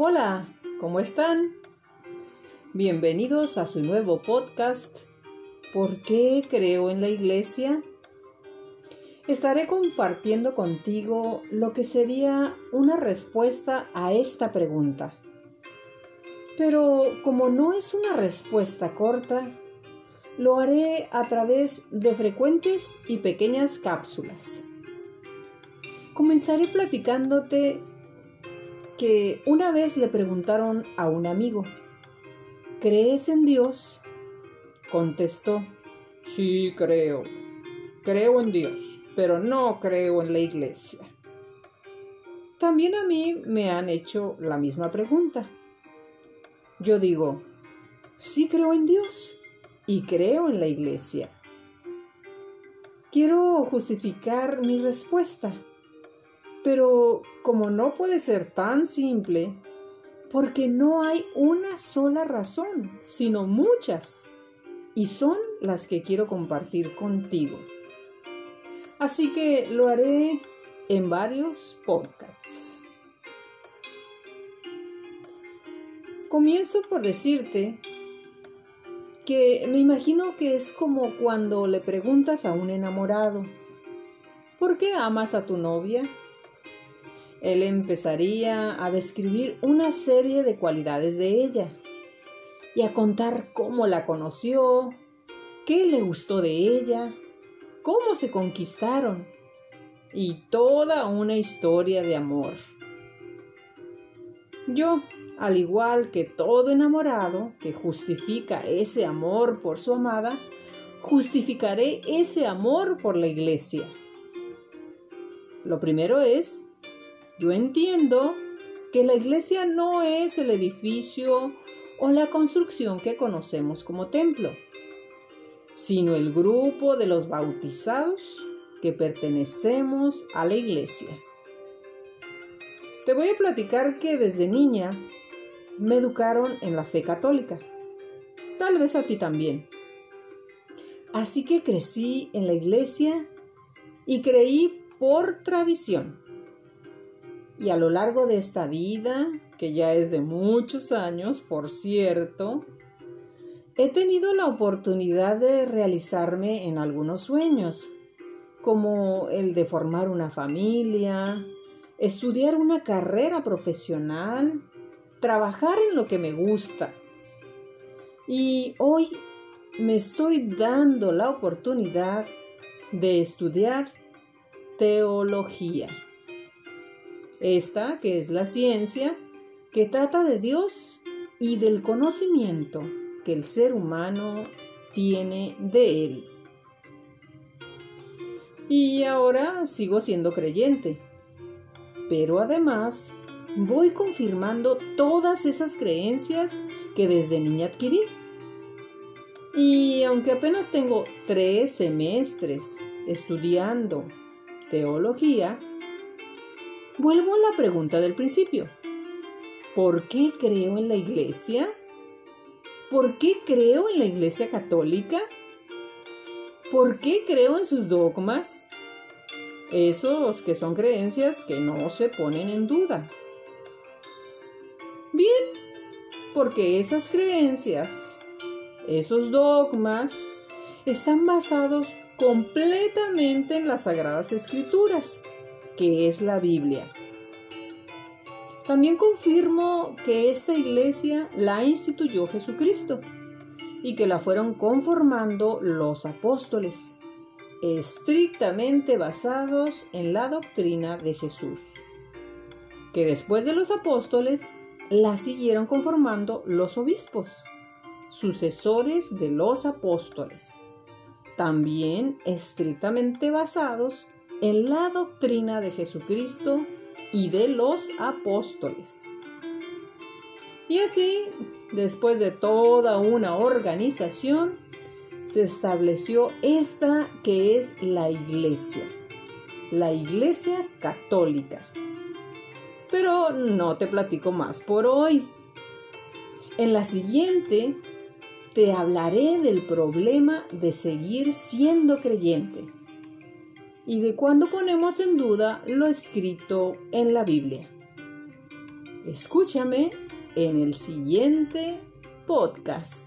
Hola, ¿cómo están? Bienvenidos a su nuevo podcast ¿Por qué creo en la iglesia? Estaré compartiendo contigo lo que sería una respuesta a esta pregunta. Pero como no es una respuesta corta, lo haré a través de frecuentes y pequeñas cápsulas. Comenzaré platicándote que una vez le preguntaron a un amigo, ¿crees en Dios? Contestó, sí creo, creo en Dios, pero no creo en la iglesia. También a mí me han hecho la misma pregunta. Yo digo, sí creo en Dios y creo en la iglesia. Quiero justificar mi respuesta pero como no puede ser tan simple, porque no hay una sola razón, sino muchas, y son las que quiero compartir contigo. Así que lo haré en varios podcasts. Comienzo por decirte que me imagino que es como cuando le preguntas a un enamorado, ¿por qué amas a tu novia? Él empezaría a describir una serie de cualidades de ella y a contar cómo la conoció, qué le gustó de ella, cómo se conquistaron y toda una historia de amor. Yo, al igual que todo enamorado que justifica ese amor por su amada, justificaré ese amor por la iglesia. Lo primero es yo entiendo que la iglesia no es el edificio o la construcción que conocemos como templo, sino el grupo de los bautizados que pertenecemos a la iglesia. Te voy a platicar que desde niña me educaron en la fe católica, tal vez a ti también. Así que crecí en la iglesia y creí por tradición. Y a lo largo de esta vida, que ya es de muchos años, por cierto, he tenido la oportunidad de realizarme en algunos sueños, como el de formar una familia, estudiar una carrera profesional, trabajar en lo que me gusta. Y hoy me estoy dando la oportunidad de estudiar teología. Esta que es la ciencia que trata de Dios y del conocimiento que el ser humano tiene de Él. Y ahora sigo siendo creyente, pero además voy confirmando todas esas creencias que desde niña adquirí. Y aunque apenas tengo tres semestres estudiando teología, Vuelvo a la pregunta del principio. ¿Por qué creo en la iglesia? ¿Por qué creo en la iglesia católica? ¿Por qué creo en sus dogmas? Esos que son creencias que no se ponen en duda. Bien, porque esas creencias, esos dogmas, están basados completamente en las sagradas escrituras que es la Biblia. También confirmo que esta iglesia la instituyó Jesucristo y que la fueron conformando los apóstoles, estrictamente basados en la doctrina de Jesús, que después de los apóstoles la siguieron conformando los obispos, sucesores de los apóstoles, también estrictamente basados en la doctrina de Jesucristo y de los apóstoles. Y así, después de toda una organización, se estableció esta que es la iglesia, la iglesia católica. Pero no te platico más por hoy. En la siguiente te hablaré del problema de seguir siendo creyente y de cuando ponemos en duda lo escrito en la Biblia. Escúchame en el siguiente podcast.